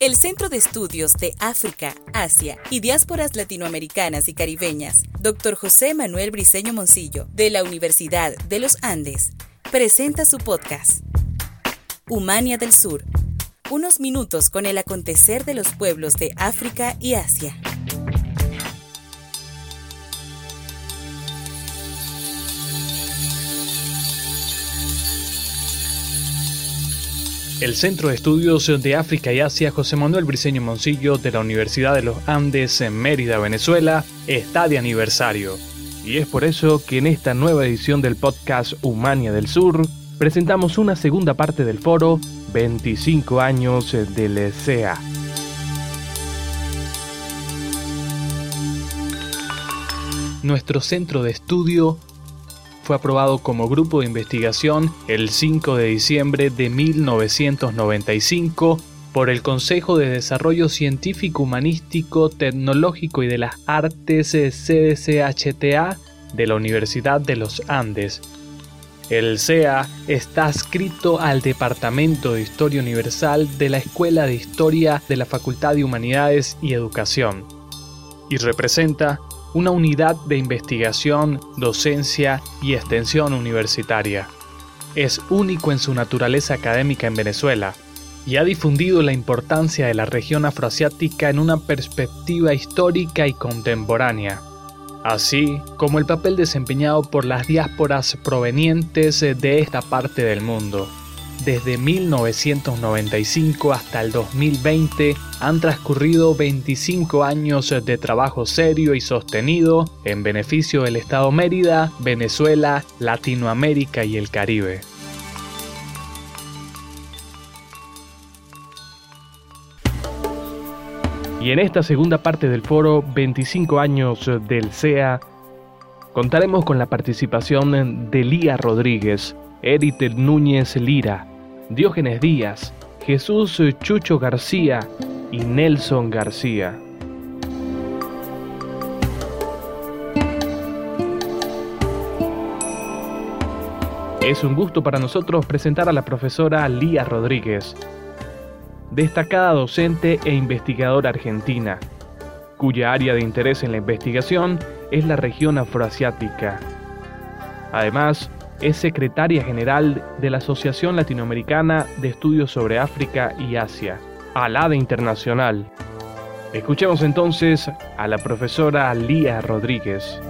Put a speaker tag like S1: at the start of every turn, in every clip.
S1: El Centro de Estudios de África, Asia y Diásporas Latinoamericanas y Caribeñas, Dr. José Manuel Briceño Moncillo, de la Universidad de los Andes, presenta su podcast, Humania del Sur, unos minutos con el acontecer de los pueblos de África y Asia.
S2: El Centro de Estudios de África y Asia José Manuel Briceño Moncillo de la Universidad de los Andes en Mérida, Venezuela, está de aniversario. Y es por eso que en esta nueva edición del podcast Humania del Sur presentamos una segunda parte del foro 25 años del SEA. Nuestro centro de estudio fue aprobado como grupo de investigación el 5 de diciembre de 1995 por el Consejo de Desarrollo Científico, Humanístico, Tecnológico y de las Artes CDCHTA de la Universidad de los Andes. El CEA está adscrito al Departamento de Historia Universal de la Escuela de Historia de la Facultad de Humanidades y Educación y representa una unidad de investigación, docencia y extensión universitaria. Es único en su naturaleza académica en Venezuela y ha difundido la importancia de la región afroasiática en una perspectiva histórica y contemporánea, así como el papel desempeñado por las diásporas provenientes de esta parte del mundo. Desde 1995 hasta el 2020 han transcurrido 25 años de trabajo serio y sostenido en beneficio del Estado Mérida, Venezuela, Latinoamérica y el Caribe. Y en esta segunda parte del foro 25 años del CEA, contaremos con la participación de Lía Rodríguez, Edith Núñez Lira, Diógenes Díaz, Jesús Chucho García y Nelson García. Es un gusto para nosotros presentar a la profesora Lía Rodríguez, destacada docente e investigadora argentina, cuya área de interés en la investigación es la región afroasiática. Además, es secretaria general de la Asociación Latinoamericana de Estudios sobre África y Asia, ALADE Internacional. Escuchemos entonces a la profesora Lía Rodríguez.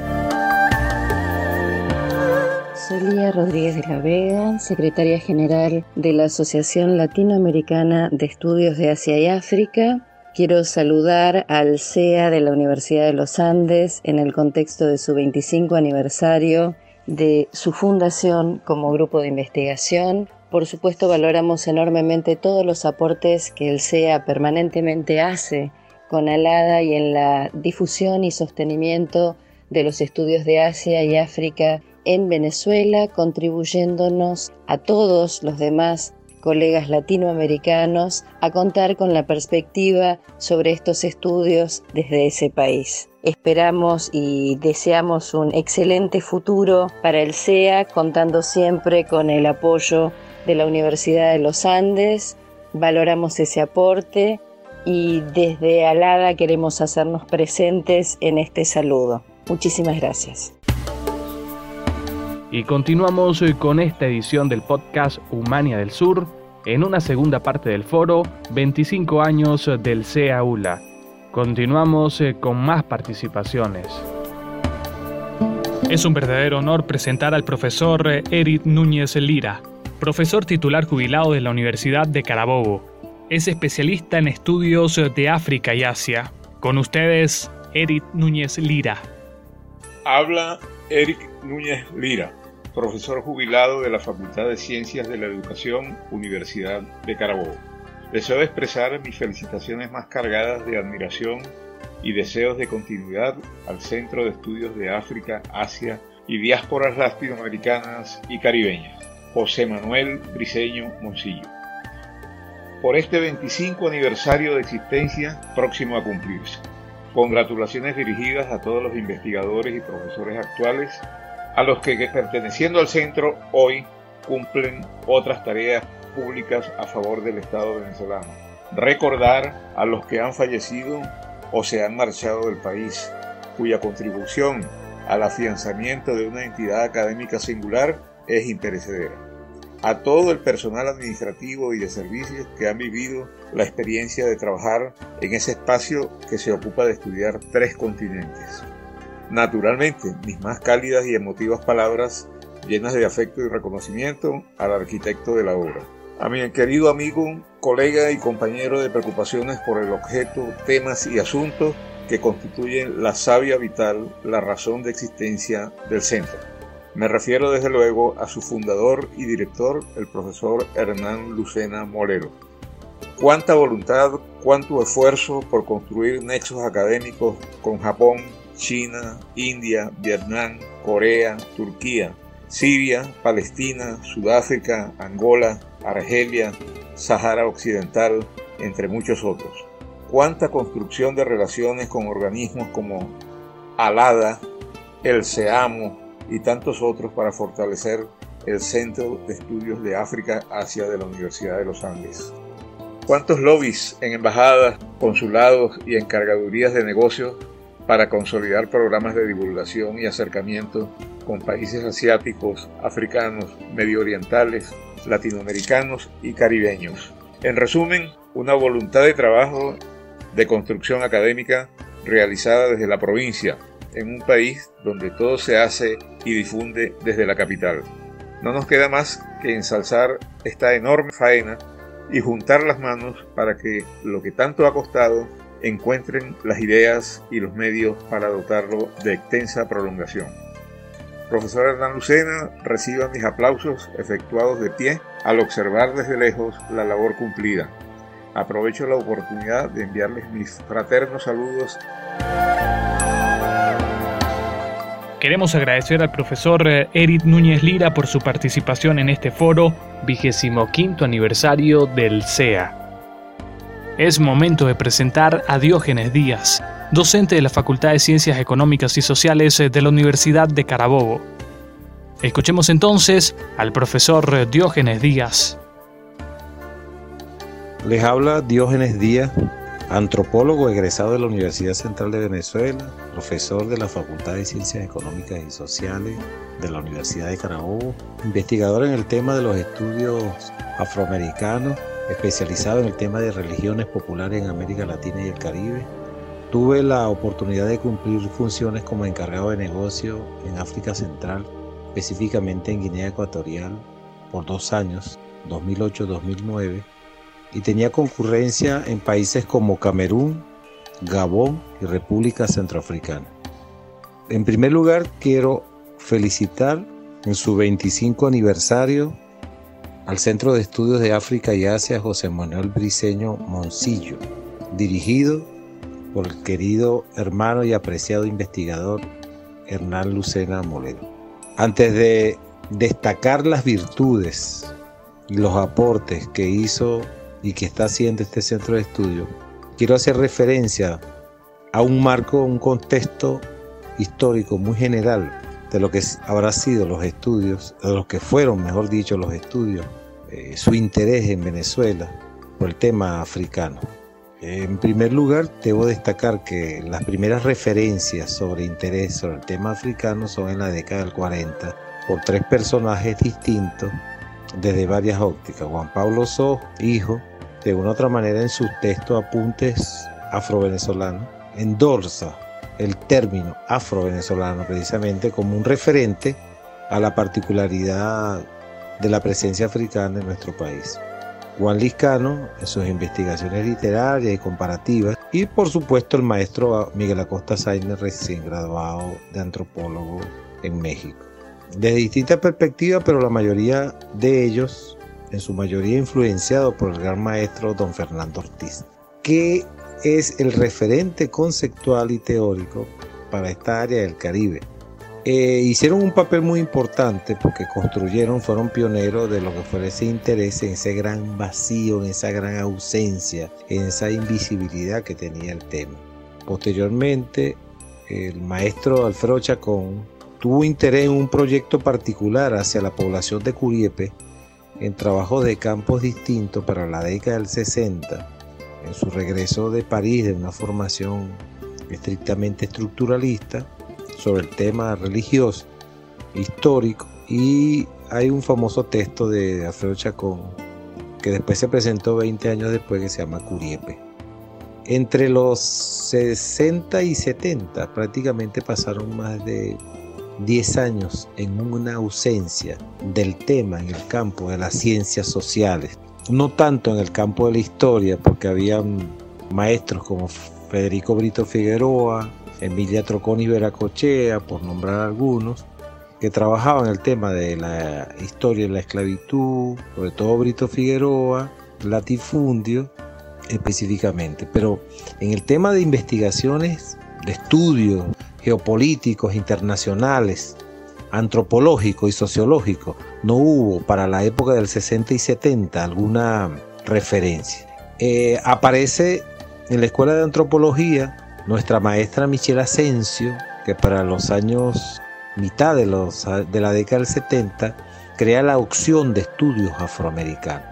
S3: Soy Lía Rodríguez de la Vega, secretaria general de la Asociación Latinoamericana de Estudios de Asia y África. Quiero saludar al CEA de la Universidad de los Andes en el contexto de su 25 aniversario de su fundación como grupo de investigación. Por supuesto, valoramos enormemente todos los aportes que el CEA permanentemente hace con Alada y en la difusión y sostenimiento de los estudios de Asia y África en Venezuela, contribuyéndonos a todos los demás colegas latinoamericanos a contar con la perspectiva sobre estos estudios desde ese país. Esperamos y deseamos un excelente futuro para el CEA, contando siempre con el apoyo de la Universidad de los Andes. Valoramos ese aporte y desde Alada queremos hacernos presentes en este saludo. Muchísimas gracias.
S2: Y continuamos con esta edición del podcast Humania del Sur, en una segunda parte del foro 25 años del CEAULA. Continuamos eh, con más participaciones. Es un verdadero honor presentar al profesor eh, Eric Núñez Lira, profesor titular jubilado de la Universidad de Carabobo. Es especialista en estudios de África y Asia. Con ustedes, Eric Núñez Lira.
S4: Habla Eric Núñez Lira profesor jubilado de la Facultad de Ciencias de la Educación, Universidad de Carabobo. Deseo expresar mis felicitaciones más cargadas de admiración y deseos de continuidad al Centro de Estudios de África, Asia y Diásporas Latinoamericanas y Caribeñas, José Manuel Briceño Moncillo. Por este 25 aniversario de existencia próximo a cumplirse. Congratulaciones dirigidas a todos los investigadores y profesores actuales a los que perteneciendo al centro hoy cumplen otras tareas públicas a favor del Estado venezolano. recordar a los que han fallecido o se han marchado del país, cuya contribución al afianzamiento de una entidad académica singular es imperecedera. A todo el personal administrativo y de servicios que han vivido la experiencia de trabajar en ese espacio que se ocupa de estudiar tres continentes. Naturalmente, mis más cálidas y emotivas palabras llenas de afecto y reconocimiento al arquitecto de la obra. A mi querido amigo, colega y compañero de preocupaciones por el objeto, temas y asuntos que constituyen la savia vital, la razón de existencia del centro. Me refiero desde luego a su fundador y director, el profesor Hernán Lucena Molero. Cuánta voluntad, cuánto esfuerzo por construir nexos académicos con Japón, China, India, Vietnam, Corea, Turquía, Siria, Palestina, Sudáfrica, Angola, Argelia, Sahara Occidental, entre muchos otros. Cuánta construcción de relaciones con organismos como Alada, el SEAMO y tantos otros para fortalecer el Centro de Estudios de África Asia de la Universidad de los Andes. Cuántos lobbies en embajadas, consulados y encargadurías de negocios para consolidar programas de divulgación y acercamiento con países asiáticos, africanos, medio orientales, latinoamericanos y caribeños. En resumen, una voluntad de trabajo de construcción académica realizada desde la provincia, en un país donde todo se hace y difunde desde la capital. No nos queda más que ensalzar esta enorme faena y juntar las manos para que lo que tanto ha costado encuentren las ideas y los medios para dotarlo de extensa prolongación. Profesor Hernán Lucena, reciba mis aplausos efectuados de pie al observar desde lejos la labor cumplida. Aprovecho la oportunidad de enviarles mis fraternos saludos.
S2: Queremos agradecer al profesor eh, Eric Núñez Lira por su participación en este foro, vigésimo quinto aniversario del CEA. Es momento de presentar a Diógenes Díaz, docente de la Facultad de Ciencias Económicas y Sociales de la Universidad de Carabobo. Escuchemos entonces al profesor Diógenes Díaz.
S5: Les habla Diógenes Díaz, antropólogo egresado de la Universidad Central de Venezuela, profesor de la Facultad de Ciencias Económicas y Sociales de la Universidad de Carabobo, investigador en el tema de los estudios afroamericanos especializado en el tema de religiones populares en América Latina y el Caribe. Tuve la oportunidad de cumplir funciones como encargado de negocio en África Central, específicamente en Guinea Ecuatorial, por dos años, 2008-2009, y tenía concurrencia en países como Camerún, Gabón y República Centroafricana. En primer lugar, quiero felicitar en su 25 aniversario al Centro de Estudios de África y Asia José Manuel Briceño Moncillo, dirigido por el querido hermano y apreciado investigador Hernán Lucena Molero. Antes de destacar las virtudes y los aportes que hizo y que está haciendo este centro de estudio, quiero hacer referencia a un marco, un contexto histórico muy general de lo que habrá sido los estudios, de los que fueron, mejor dicho, los estudios eh, su interés en Venezuela por el tema africano. En primer lugar, debo destacar que las primeras referencias sobre interés sobre el tema africano son en la década del 40 por tres personajes distintos desde varias ópticas. Juan Pablo So, hijo, de una u otra manera en su texto Apuntes Afro-Venezolanos, endorsa el término afro-venezolano precisamente como un referente a la particularidad de la presencia africana en nuestro país. Juan Liscano en sus investigaciones literarias y comparativas y por supuesto el maestro Miguel Acosta Sainz recién graduado de antropólogo en México. Desde distintas perspectivas, pero la mayoría de ellos, en su mayoría influenciados por el gran maestro don Fernando Ortiz, que es el referente conceptual y teórico para esta área del Caribe eh, hicieron un papel muy importante porque construyeron, fueron pioneros de lo que fue ese interés en ese gran vacío, en esa gran ausencia, en esa invisibilidad que tenía el tema. Posteriormente, el maestro Alfredo Chacón tuvo interés en un proyecto particular hacia la población de Curiepe en trabajos de campos distintos para la década del 60 en su regreso de París de una formación estrictamente estructuralista sobre el tema religioso, histórico, y hay un famoso texto de Alfredo Chacón que después se presentó 20 años después que se llama Curiepe. Entre los 60 y 70 prácticamente pasaron más de 10 años en una ausencia del tema en el campo de las ciencias sociales. No tanto en el campo de la historia, porque había maestros como Federico Brito Figueroa, Emilia Troconi Veracochea, por nombrar algunos, que trabajaban el tema de la historia de la esclavitud, sobre todo Brito Figueroa, latifundio específicamente. Pero en el tema de investigaciones, de estudios geopolíticos internacionales, antropológicos y sociológicos, no hubo para la época del 60 y 70 alguna referencia. Eh, aparece en la Escuela de Antropología nuestra maestra Michelle Asensio, que para los años mitad de, los, de la década del 70 crea la opción de estudios afroamericanos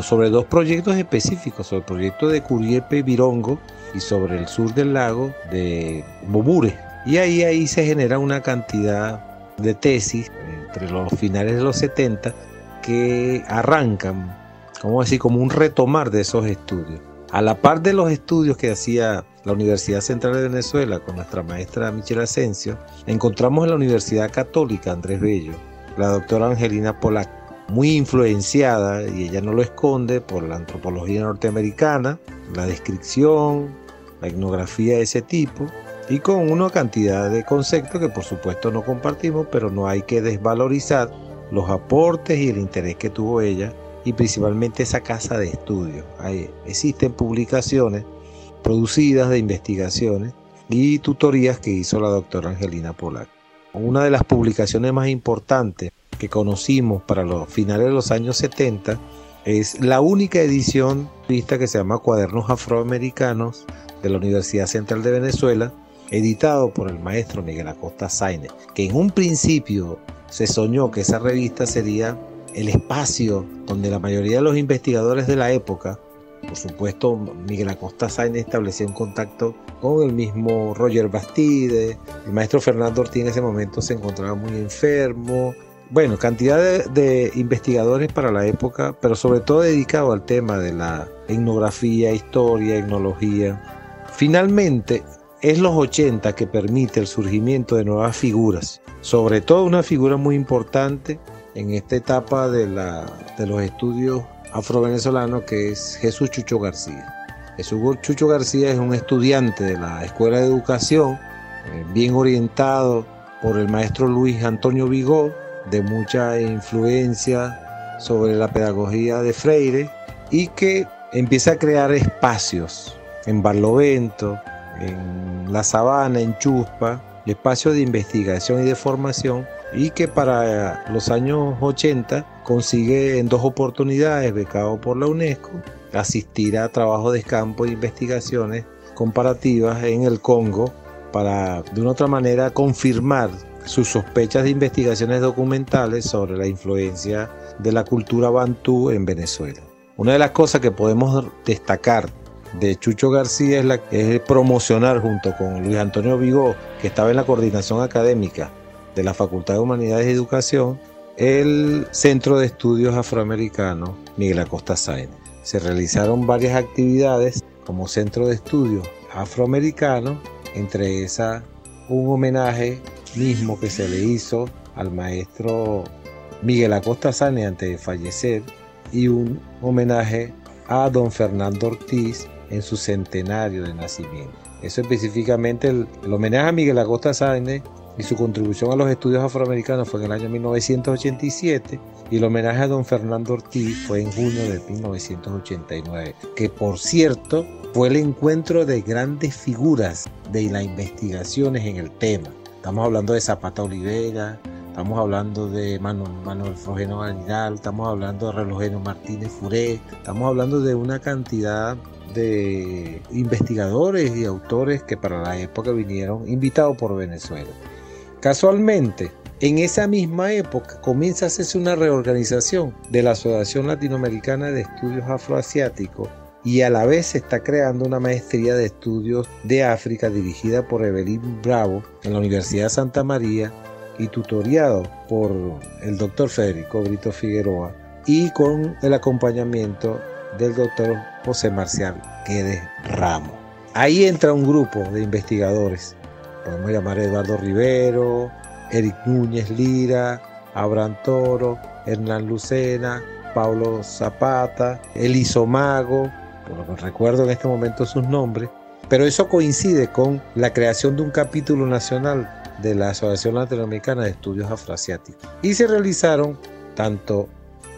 S5: sobre dos proyectos específicos, sobre el proyecto de Curiepe Virongo y sobre el sur del lago de Bobure. Y ahí, ahí se genera una cantidad de tesis entre los finales de los 70 que arrancan, como decir, como un retomar de esos estudios. A la par de los estudios que hacía la Universidad Central de Venezuela con nuestra maestra Michelle Asensio, encontramos en la Universidad Católica Andrés Bello, la doctora Angelina Polac, muy influenciada, y ella no lo esconde, por la antropología norteamericana, la descripción, la etnografía de ese tipo, y con una cantidad de conceptos que por supuesto no compartimos, pero no hay que desvalorizar los aportes y el interés que tuvo ella y principalmente esa casa de estudio. existen publicaciones producidas de investigaciones y tutorías que hizo la doctora Angelina Polac. Una de las publicaciones más importantes que conocimos para los finales de los años 70 es la única edición vista que se llama Cuadernos Afroamericanos de la Universidad Central de Venezuela, editado por el maestro Miguel Acosta Saine, que en un principio se soñó que esa revista sería el espacio donde la mayoría de los investigadores de la época, por supuesto Miguel Acosta Sainz establecía un contacto con el mismo Roger Bastide, el maestro Fernando Ortiz en ese momento se encontraba muy enfermo, bueno, cantidad de, investigadores para la época, pero sobre todo dedicado al tema de la etnografía, historia, etnología. Finalmente, es los 80 que permite el surgimiento de nuevas figuras, sobre todo una figura muy importante en esta etapa de, los estudios afrovenezolanos que es Jesús Chucho García. Jesús Chucho García es un estudiante de la Escuela de Educación, eh, bien orientado por el maestro Luis Antonio Vigó, de mucha influencia sobre la pedagogía de Freire y que empieza a crear espacios en Barlovento, en La Sabana, en Chuspa, espacios de investigación y de formación y que para los años 80 consigue en dos oportunidades, becado por la UNESCO, asistir a trabajos de campo e investigaciones comparativas en el Congo para de una otra manera confirmar sus sospechas de investigaciones documentales sobre la influencia de la cultura bantú en Venezuela. Una de las cosas que podemos destacar de Chucho García es, la, promocionar junto con Luis Antonio Vigó, que estaba en la coordinación académica de la Facultad de Humanidades y Educación, el Centro de Estudios Afroamericanos Miguel Acosta Sáenz. Se realizaron varias actividades como Centro de Estudios Afroamericanos, entre esas un homenaje mismo que se le hizo al maestro Miguel Acosta Sáenz antes de fallecer y un homenaje a don Fernando Ortiz en su centenario de nacimiento. Eso específicamente el, homenaje a Miguel Acosta Sáenz y su contribución a los estudios afroamericanos fue en el año 1987 y el homenaje a don Fernando Ortiz fue en junio de 1989, que por cierto fue el encuentro de grandes figuras de las investigaciones en el tema. Estamos hablando de Zapata Olivera, estamos hablando de Manuel, Manuel Frogeno estamos hablando de Relojeno Martínez Furé, estamos hablando de una cantidad de investigadores y autores que para la época vinieron invitados por Venezuela. Casualmente, en esa misma época comienza a hacerse una reorganización de la Asociación Latinoamericana de Estudios Afroasiáticos y a la vez se está creando una maestría de estudios de África dirigida por Evelyn Bravo en la Universidad Santa María y tutoriado por el doctor Federico Brito Figueroa y con el acompañamiento del doctor José Marcial Guedes Ramos. Ahí entra un grupo de investigadores, podemos llamar Eduardo Rivero, Eric Núñez Lira, Abraham Toro, Hernán Lucena, Paulo Zapata, Eliso Mago, por lo que recuerdo en este momento sus nombres, pero eso coincide con la creación de un capítulo nacional de la Asociación Latinoamericana de Estudios Afroasiáticos. Y se realizaron tanto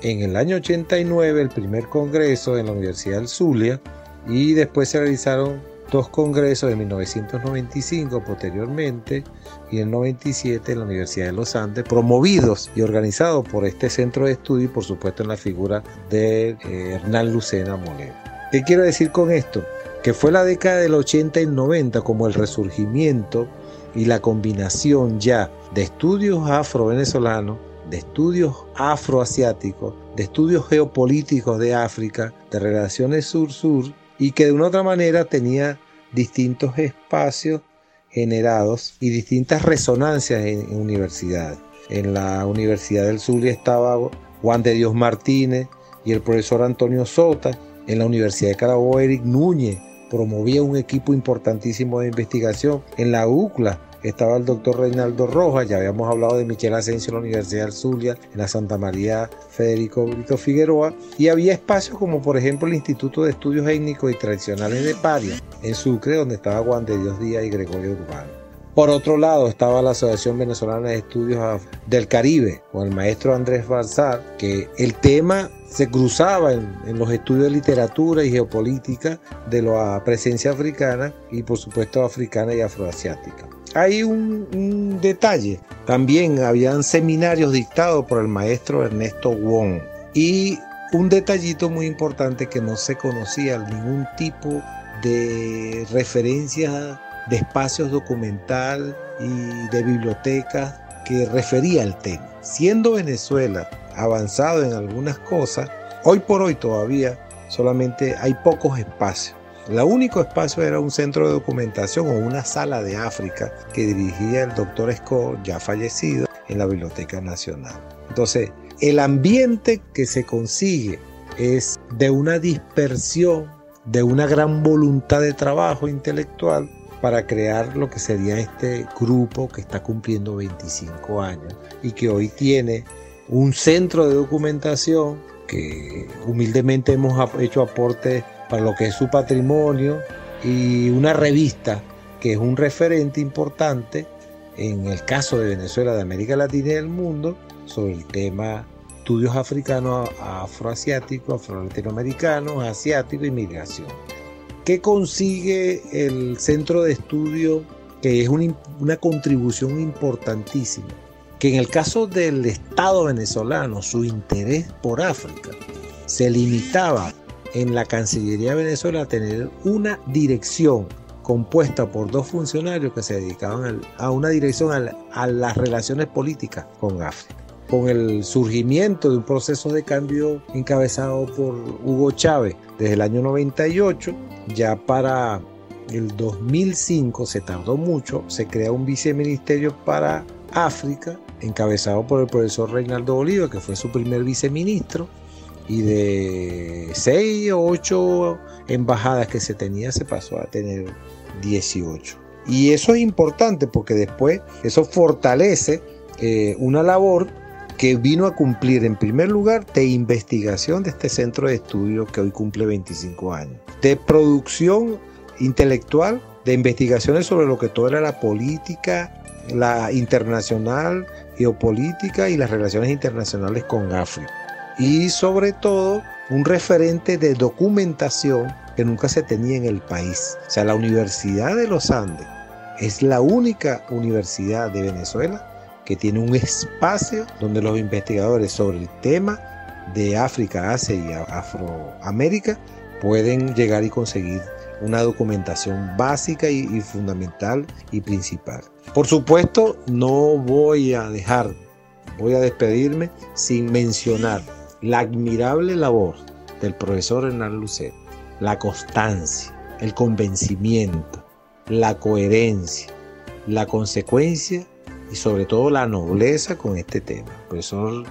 S5: en el año 89 el primer congreso en la Universidad del Zulia y después se realizaron dos congresos en 1995 posteriormente y en 97 en la Universidad de los Andes, promovidos y organizados por este centro de estudio y por supuesto en la figura de eh, Hernán Lucena Molero. ¿Qué quiero decir con esto? Que fue la década del 80 y 90 como el resurgimiento y la combinación ya de estudios afro-venezolanos, de estudios afroasiáticos, de estudios geopolíticos de África, de relaciones sur-sur, y que de una otra manera tenía distintos espacios generados y distintas resonancias en, universidades. En la Universidad del Zulia estaba Juan de Dios Martínez y el profesor Antonio Sota. En la Universidad de Carabobo, Eric Núñez promovía un equipo importantísimo de investigación. En la UCLA estaba el doctor Reinaldo Rojas, ya habíamos hablado de Michel Asensio en la Universidad del Zulia, en la Santa María Federico Brito Figueroa, y había espacios como por ejemplo el Instituto de Estudios Étnicos y Tradicionales de Paria, en Sucre, donde estaba Juan de Dios Díaz y Gregorio Urbano. Por otro lado estaba la Asociación Venezolana de Estudios del Caribe con el maestro Andrés Balsar, que el tema se cruzaba en, los estudios de literatura y geopolítica de la presencia africana y por supuesto africana y afroasiática. Hay un, detalle, también habían seminarios dictados por el maestro Ernesto Wong y un detallito muy importante que no se conocía ningún tipo de referencia de espacios documental y de bibliotecas que refería al tema. Siendo Venezuela avanzado en algunas cosas, hoy por hoy todavía solamente hay pocos espacios. El único espacio era un centro de documentación o una sala de África que dirigía el doctor Scott, ya fallecido, en la Biblioteca Nacional. Entonces, el ambiente que se consigue es de una dispersión, de una gran voluntad de trabajo intelectual para crear lo que sería este grupo que está cumpliendo 25 años y que hoy tiene un centro de documentación que humildemente hemos hecho aportes para lo que es su patrimonio y una revista que es un referente importante en el caso de Venezuela, de América Latina y del mundo sobre el tema estudios africanos, afroasiáticos, afro-latinoamericanos, asiáticos y migración. ¿Qué consigue el centro de estudio? Que es una, contribución importantísima. Que en el caso del Estado venezolano, su interés por África se limitaba en la Cancillería de Venezuela tener una dirección compuesta por dos funcionarios que se dedicaban a una dirección a las relaciones políticas con África. Con el surgimiento de un proceso de cambio encabezado por Hugo Chávez desde el año 98, ya para el 2005 se tardó mucho, se crea un viceministerio para África, encabezado por el profesor Reinaldo Bolívar, que fue su primer viceministro, y de 6 o 8 embajadas que se tenía se pasó a tener 18. Y eso es importante porque después eso fortalece eh, una labor que vino a cumplir en primer lugar de investigación de este centro de estudio que hoy cumple 25 años, de producción intelectual, de investigaciones sobre lo que todo era la política, la internacional, geopolítica y las relaciones internacionales con África. Y sobre todo un referente de documentación que nunca se tenía en el país. O sea, la Universidad de los Andes es la única universidad de Venezuela que tiene un espacio donde los investigadores sobre el tema de África, Asia y Afroamérica pueden llegar y conseguir una documentación básica y, fundamental y principal. Por supuesto, no voy a dejar, voy a despedirme sin mencionar la admirable labor del profesor Hernán Lucero, la constancia, el convencimiento, la coherencia, la consecuencia y sobre todo la nobleza con este tema. Profesor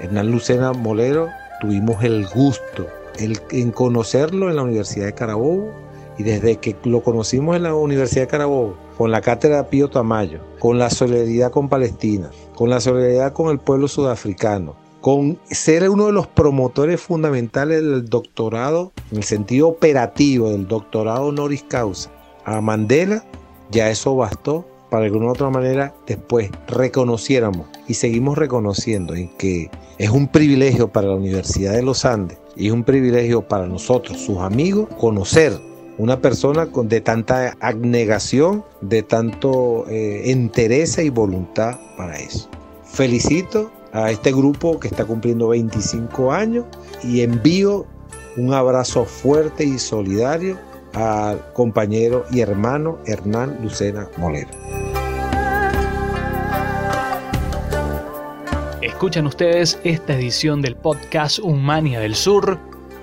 S5: Hernán Lucena Molero, tuvimos el gusto en conocerlo en la Universidad de Carabobo y desde que lo conocimos en la Universidad de Carabobo, con la cátedra Pío Tamayo, con la solidaridad con Palestina, con la solidaridad con el pueblo sudafricano, con ser uno de los promotores fundamentales del doctorado, en el sentido operativo del doctorado honoris causa a Mandela, ya eso bastó para que de alguna otra manera después reconociéramos y seguimos reconociendo en que es un privilegio para la Universidad de los Andes y es un privilegio para nosotros, sus amigos, conocer una persona con, de tanta abnegación, de tanto eh, entereza y voluntad para eso. Felicito a este grupo que está cumpliendo 25 años y envío un abrazo fuerte y solidario al compañero y hermano Hernán Lucena Molero.
S2: Escuchan ustedes esta edición del podcast Humania del Sur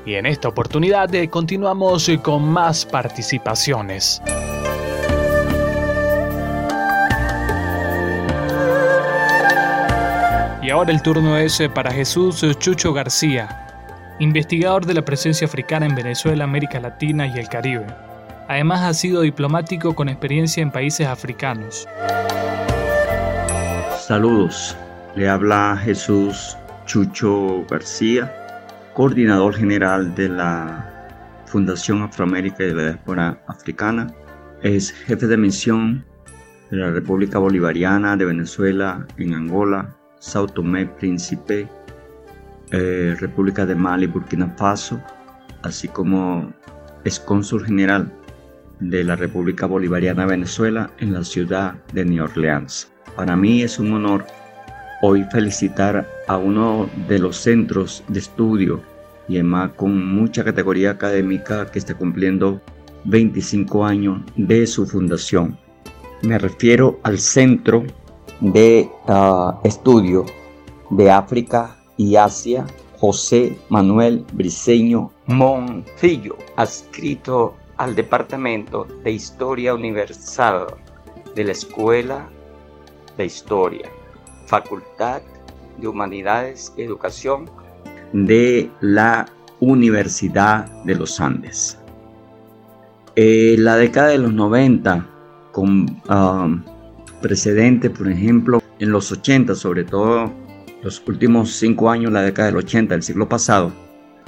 S2: y en esta oportunidad eh, continuamos con más participaciones. Y ahora el turno es eh, para Jesús Chucho García, investigador de la presencia africana en Venezuela, América Latina y el Caribe. Además ha sido diplomático con experiencia en países africanos.
S6: Saludos, le habla Jesús Chucho García, coordinador general de la Fundación Afroamérica y de la Diáspora Africana. Es jefe de misión de la República Bolivariana de Venezuela en Angola, Sao Tomé Príncipe, eh, República de Mali, Burkina Faso, así como es cónsul general de la República Bolivariana de Venezuela en la ciudad de New Orleans. Para mí es un honor hoy felicitar a uno de los centros de estudio y además con mucha categoría académica que está cumpliendo 25 años de su fundación. Me refiero al Centro de ah, Estudio de África y Asia, José Manuel Briceño Moncillo, adscrito al Departamento de Historia Universal de la Escuela de Historia, Facultad de Humanidades y Educación de la Universidad de los Andes. En la década de los 90, con ah, precedentes, por ejemplo, en los 80, sobre todo los últimos cinco años, la década del 80 del siglo pasado,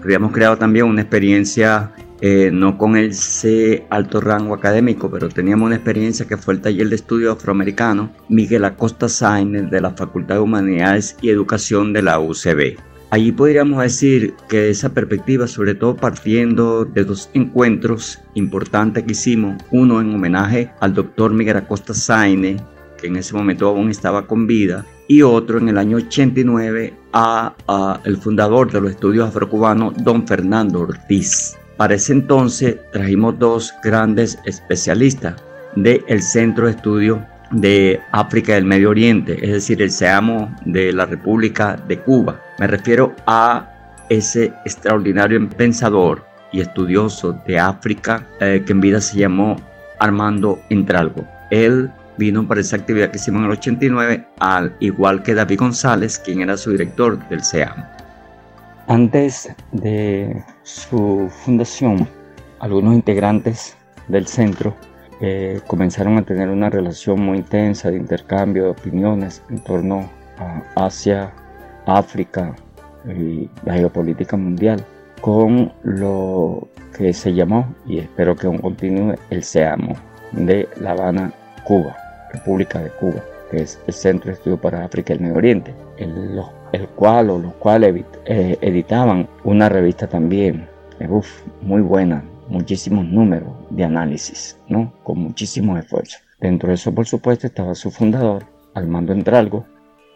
S6: habíamos creado también una experiencia, eh, no con ese alto rango académico, pero teníamos una experiencia que fue el taller de estudio afroamericano Miguel Acosta Sáenz de la Facultad de Humanidades y Educación de la UCB. Allí podríamos decir que esa perspectiva, sobre todo partiendo de dos encuentros importantes que hicimos, uno en homenaje al doctor Miguel Acosta Sáenz, que en ese momento aún estaba con vida, y otro en el año 89 a, el fundador de los estudios afrocubanos, don Fernando Ortiz. Para ese entonces trajimos dos grandes especialistas del Centro de Estudio de África del Medio Oriente, es decir, el SEAMO de la República de Cuba. Me refiero a ese extraordinario pensador y estudioso de África eh, que en vida se llamó Armando Entralgo. Él vino para esa actividad que hicimos en el 89, al igual que David González, quien era su director del SEAM. Antes de su fundación, algunos integrantes del centro eh, comenzaron a tener una relación muy intensa de intercambio de opiniones en torno a Asia, África y la geopolítica mundial con lo que se llamó, y espero que aún continúe, el SEAMO de La Habana, Cuba. República de Cuba, que es el Centro de Estudio para África y el Medio Oriente, el, el cual o los cuales eh, editaban una revista también, eh, muy buena, muchísimos números de análisis, ¿no? con muchísimos esfuerzos. Dentro de eso, por supuesto, estaba su fundador, Armando Entralgo,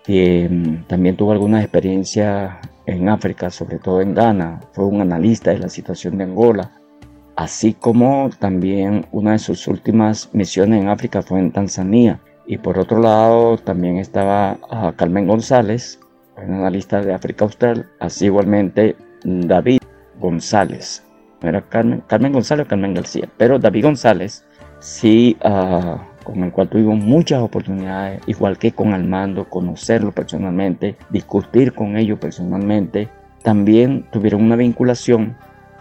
S6: que mm, también tuvo alguna experiencia en África, sobre todo en Ghana, fue un analista de la situación de Angola, así como también una de sus últimas misiones en África fue en Tanzania. Y por otro lado también estaba ah, Carmen González, una analista de África Austral, así igualmente David González, era Carmen, Carmen González o Carmen García, pero David González sí, uh, con el cual tuvimos muchas oportunidades, igual que con Armando, conocerlo personalmente, discutir con ellos personalmente. También tuvieron una vinculación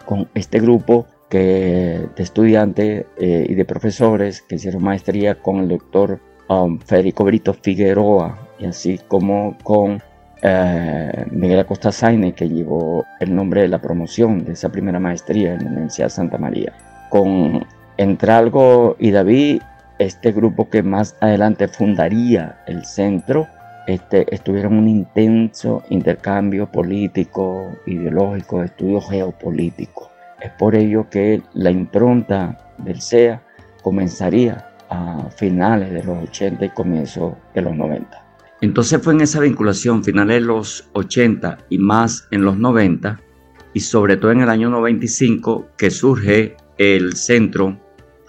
S6: con este grupo de estudiantes eh, y de profesores que hicieron maestría con el doctor um, Federico Brito Figueroa y así como con eh, Miguel Acosta Saine, que llevó el nombre de la promoción de esa primera maestría en la Universidad Santa María. Con Entralgo y David, este grupo que más adelante fundaría el centro, este, estuvieron un intenso intercambio político, ideológico, estudio geopolítico. Es por ello que la impronta del CEA comenzaría a finales de los 80 y comienzos de los 90. Entonces fue en esa vinculación, finales de los 80 y más en los 90, y sobre todo en el año 95, que surge el Centro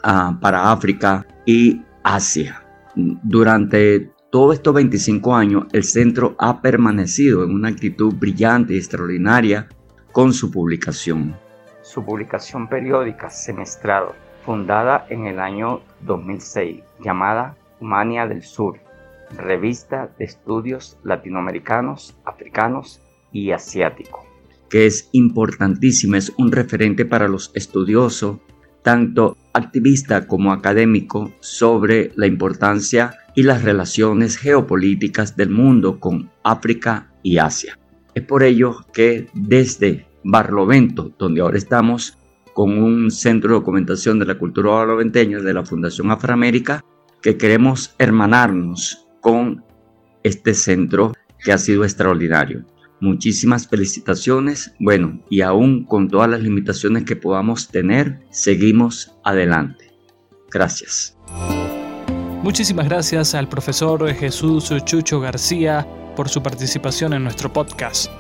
S6: ah, para África y Asia. Durante todos estos 25 años, el centro ha permanecido en una actitud brillante y extraordinaria con su publicación. Su publicación periódica semestral, fundada en el año 2006, llamada Humania del Sur, revista de estudios latinoamericanos, africanos y asiáticos, que es importantísima, es un referente para los estudiosos, tanto activista como académico, sobre la importancia y las relaciones geopolíticas del mundo con África y Asia. Es por ello que desde Barlovento, donde ahora estamos con un centro de documentación de la cultura barloventeña de la Fundación Afroamérica, que queremos hermanarnos con este centro que ha sido extraordinario. Muchísimas felicitaciones. Bueno, y aún con todas las limitaciones que podamos tener, seguimos adelante. Gracias.
S2: Muchísimas gracias al profesor Jesús Chucho García por su participación en nuestro podcast.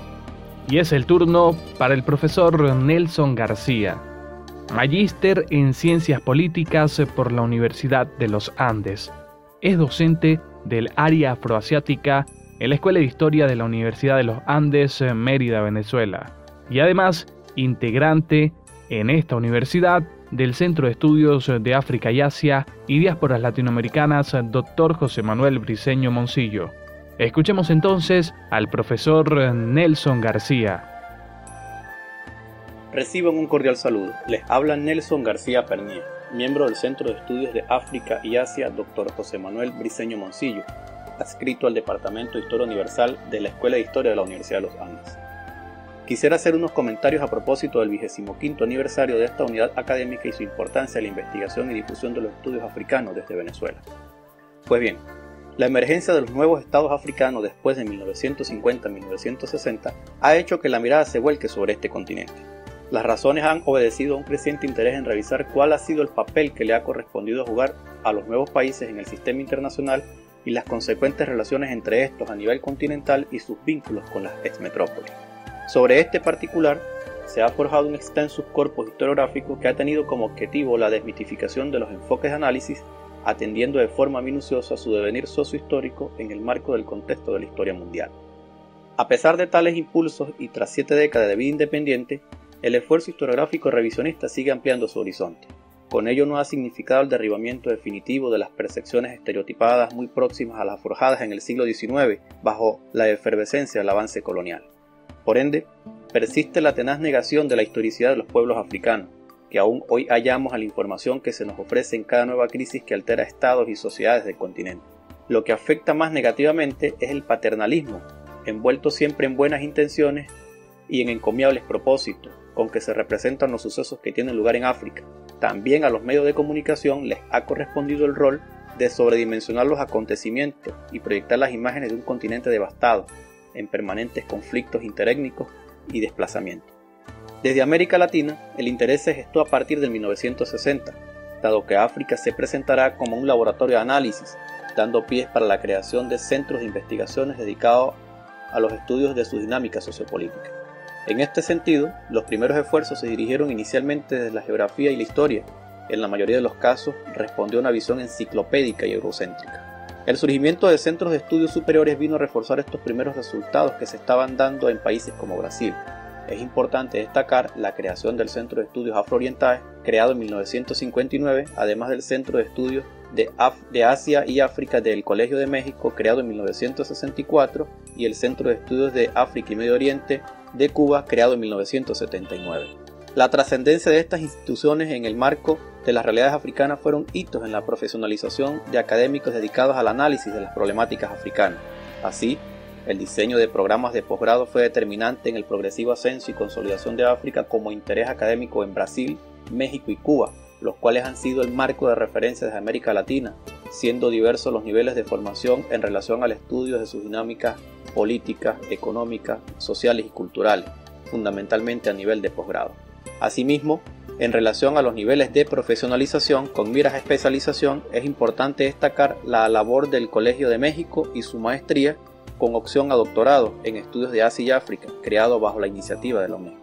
S2: Y es el turno para el profesor Nelson García, magíster en Ciencias Políticas por la Universidad de los Andes. Es docente del área afroasiática en la Escuela de Historia de la Universidad de los Andes, Mérida, Venezuela, y además integrante en esta universidad del Centro de Estudios de África y Asia y Diásporas Latinoamericanas, Dr. José Manuel Briceño Moncillo. Escuchemos entonces al profesor Nelson García.
S7: Reciban un cordial saludo. Les habla Nelson García Pernier miembro del Centro de Estudios de África y Asia, Dr. José Manuel Briceño Moncillo, adscrito al Departamento de Historia Universal de la Escuela de Historia de la Universidad de los Andes. Quisiera hacer unos comentarios a propósito del 25 aniversario de esta unidad académica y su importancia en la investigación y difusión de los estudios africanos desde Venezuela. Pues bien, la emergencia de los nuevos estados africanos después de 1950-1960 ha hecho que la mirada se vuelque sobre este continente. Las razones han obedecido a un creciente interés en revisar cuál ha sido el papel que le ha correspondido jugar a los nuevos países en el sistema internacional y las consecuentes relaciones entre estos a nivel continental y sus vínculos con las exmetrópolis. Sobre este particular, se ha forjado un extenso corpus historiográfico que ha tenido como objetivo la desmitificación de los enfoques de análisis, atendiendo de forma minuciosa su devenir sociohistórico en el marco del contexto de la historia mundial. A pesar de tales impulsos y tras siete décadas de vida independiente, el esfuerzo historiográfico revisionista sigue ampliando su horizonte. Con ello no ha significado el derribamiento definitivo de las percepciones estereotipadas muy próximas a las forjadas en el siglo XIX bajo la efervescencia del avance colonial. Por ende, persiste la tenaz negación de la historicidad de los pueblos africanos, que aún hoy hallamos a la información que se nos ofrece en cada nueva crisis que altera estados y sociedades del continente. Lo que afecta más negativamente es el paternalismo, envuelto siempre en buenas intenciones y en encomiables propósitos, con que se representan los sucesos que tienen lugar en África. También a los medios de comunicación les ha correspondido el rol de sobredimensionar los acontecimientos y proyectar las imágenes de un continente devastado, en permanentes conflictos interétnicos y desplazamientos. Desde América Latina, el interés se gestó a partir del 1960, dado que África se presentará como un laboratorio de análisis, dando pies para la creación de centros de investigaciones dedicados a los estudios de su dinámica sociopolítica. En este sentido, los primeros esfuerzos se dirigieron inicialmente desde la geografía y la historia. En la mayoría de los casos respondió a una visión enciclopédica y eurocéntrica. El surgimiento de centros de estudios superiores vino a reforzar estos primeros resultados que se estaban dando en países como Brasil. Es importante destacar la creación del Centro de Estudios Afroorientales, creado en 1959, además del Centro de Estudios de, de, Asia y África del Colegio de México, creado en 1964, y el Centro de Estudios de África y Medio Oriente de Cuba, creado en 1979. La trascendencia de estas instituciones en el marco de las realidades africanas fueron hitos en la profesionalización de académicos dedicados al análisis de las problemáticas africanas. Así, el diseño de programas de posgrado fue determinante en el progresivo ascenso y consolidación de África como interés académico en Brasil, México y Cuba, los cuales han sido el marco de referencia de América Latina, siendo diversos los niveles de formación en relación al estudio de sus dinámicas políticas, económicas, sociales y culturales, fundamentalmente a nivel de posgrado. Asimismo, en relación a los niveles de profesionalización con miras a especialización, es importante destacar la labor del Colegio de México y su maestría con opción a doctorado en estudios de Asia y África, creado bajo la iniciativa de la OME.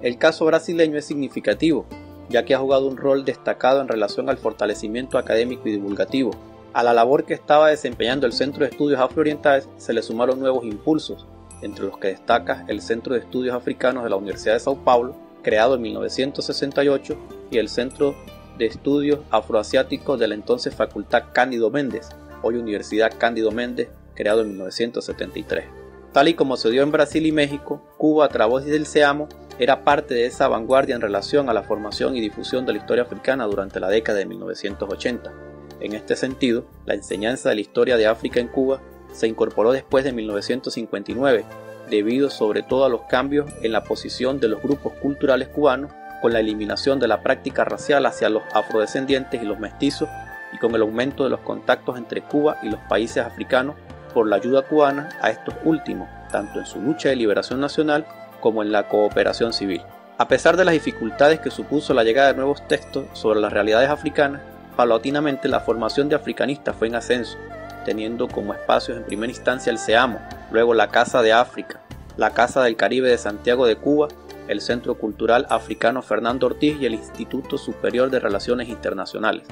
S7: El caso brasileño es significativo, ya que ha jugado un rol destacado en relación al fortalecimiento académico y divulgativo. A la labor que estaba desempeñando el Centro de Estudios Afroorientales se le sumaron nuevos impulsos, entre los que destaca el Centro de Estudios Africanos de la Universidad de Sao Paulo, creado en 1968, y el Centro de Estudios Afroasiáticos de la entonces Facultad Cándido Méndez, hoy Universidad Cándido Méndez, creado en 1973. Tal y como se dio en Brasil y México, Cuba a través del SEAMO era parte de esa vanguardia en relación a la formación y difusión de la historia africana durante la década de 1980. En este sentido, la enseñanza de la historia de África en Cuba se incorporó después de 1959, debido sobre todo a los cambios en la posición de los grupos culturales cubanos, con la eliminación de la práctica racial hacia los afrodescendientes y los mestizos, y con el aumento de los contactos entre Cuba y los países africanos por la ayuda cubana a estos últimos, tanto en su lucha de liberación nacional como en la cooperación civil. A pesar de las dificultades que supuso la llegada de nuevos textos sobre las realidades africanas, paulatinamente la formación de africanistas fue en ascenso, teniendo como espacios en primera instancia el SEAMO, luego la Casa de África, la Casa del Caribe de Santiago de Cuba, el Centro Cultural Africano Fernando Ortiz y el Instituto Superior de Relaciones Internacionales,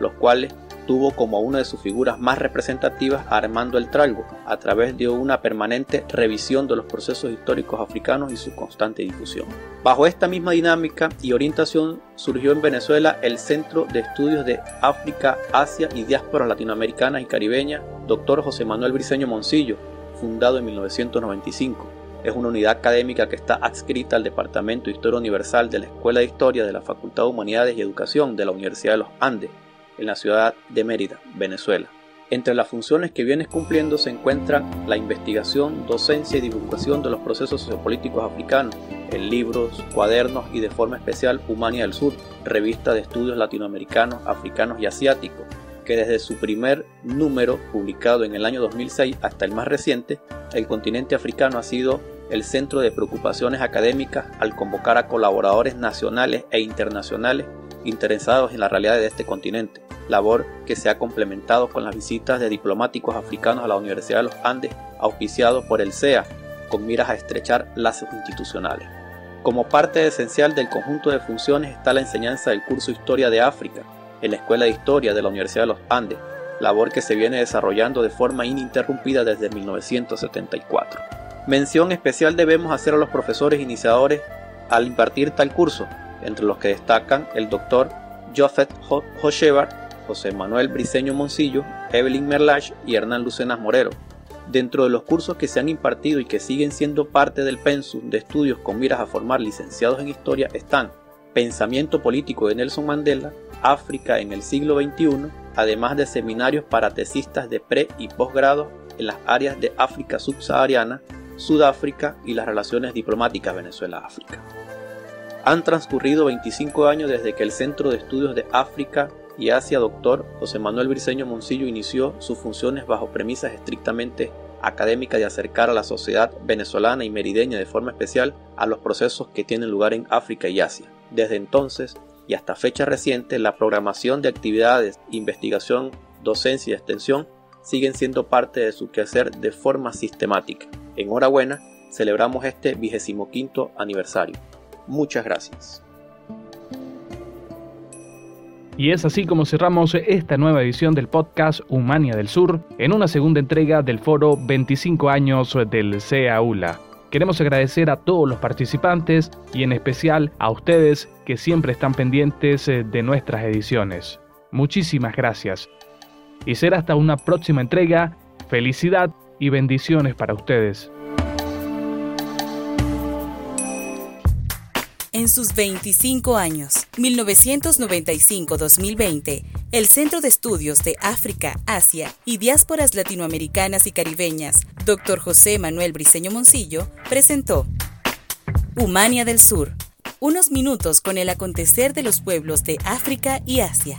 S7: los cuales tuvo como una de sus figuras más representativas a Armando el Tralgo, a través de una permanente revisión de los procesos históricos africanos y su constante difusión. Bajo esta misma dinámica y orientación surgió en Venezuela el Centro de Estudios de África, Asia y Diásporas Latinoamericanas y Caribeñas, Dr. José Manuel Briceño Moncillo, fundado en 1995. Es una unidad académica que está adscrita al Departamento de Historia Universal de la Escuela de Historia de la Facultad de Humanidades y Educación de la Universidad de los Andes, en la ciudad de Mérida, Venezuela. Entre las funciones que viene cumpliendo se encuentra la investigación, docencia y divulgación de los procesos sociopolíticos africanos en libros, cuadernos y de forma especial Humania del Sur, revista de estudios latinoamericanos, africanos y asiáticos, que desde su primer número, publicado en el año 2006 hasta el más reciente, el continente africano ha sido el centro de preocupaciones académicas al convocar a colaboradores nacionales e internacionales interesados en la realidad de este continente, labor que se ha complementado con las visitas de diplomáticos africanos a la Universidad de los Andes, auspiciado por el CEA, con miras a estrechar lazos institucionales. Como parte esencial del conjunto de funciones está la enseñanza del curso Historia de África en la Escuela de Historia de la Universidad de los Andes, labor que se viene desarrollando de forma ininterrumpida desde 1974. Mención especial debemos hacer a los profesores iniciadores al impartir tal curso, entre los que destacan el doctor Joseph Hochevar, José Manuel Briceño Moncillo, Evelyn Merlach y Hernán Lucenas Morero. Dentro de los cursos que se han impartido y que siguen siendo parte del pensum de estudios con miras a formar licenciados en historia están Pensamiento político de Nelson Mandela, África en el siglo XXI, además de seminarios para tesistas de pre y posgrado en las áreas de África subsahariana, Sudáfrica y las relaciones diplomáticas Venezuela-África. Han transcurrido 25 años desde que el Centro de Estudios de África y Asia Dr. José Manuel Briceño Moncillo inició sus funciones bajo premisas estrictamente académicas de acercar a la sociedad venezolana y merideña de forma especial a los procesos que tienen lugar en África y Asia. Desde entonces y hasta fecha reciente, la programación de actividades, investigación, docencia y extensión siguen siendo parte de su quehacer de forma sistemática. Enhorabuena, celebramos este vigésimo quinto aniversario. Muchas gracias.
S2: Y es así como cerramos esta nueva edición del podcast Humania del Sur en una segunda entrega del foro 25 años del CEAULA. Queremos agradecer a todos los participantes y en especial a ustedes que siempre están pendientes eh, de nuestras ediciones. Muchísimas gracias. Y será hasta una próxima entrega. Felicidad y bendiciones para ustedes.
S1: En sus 25 años, 1995-2020, el Centro de Estudios de África, Asia y Diásporas Latinoamericanas y Caribeñas, Dr. José Manuel Briceño Moncillo, presentó Humania del Sur, unos minutos con el acontecer de los pueblos de África y Asia.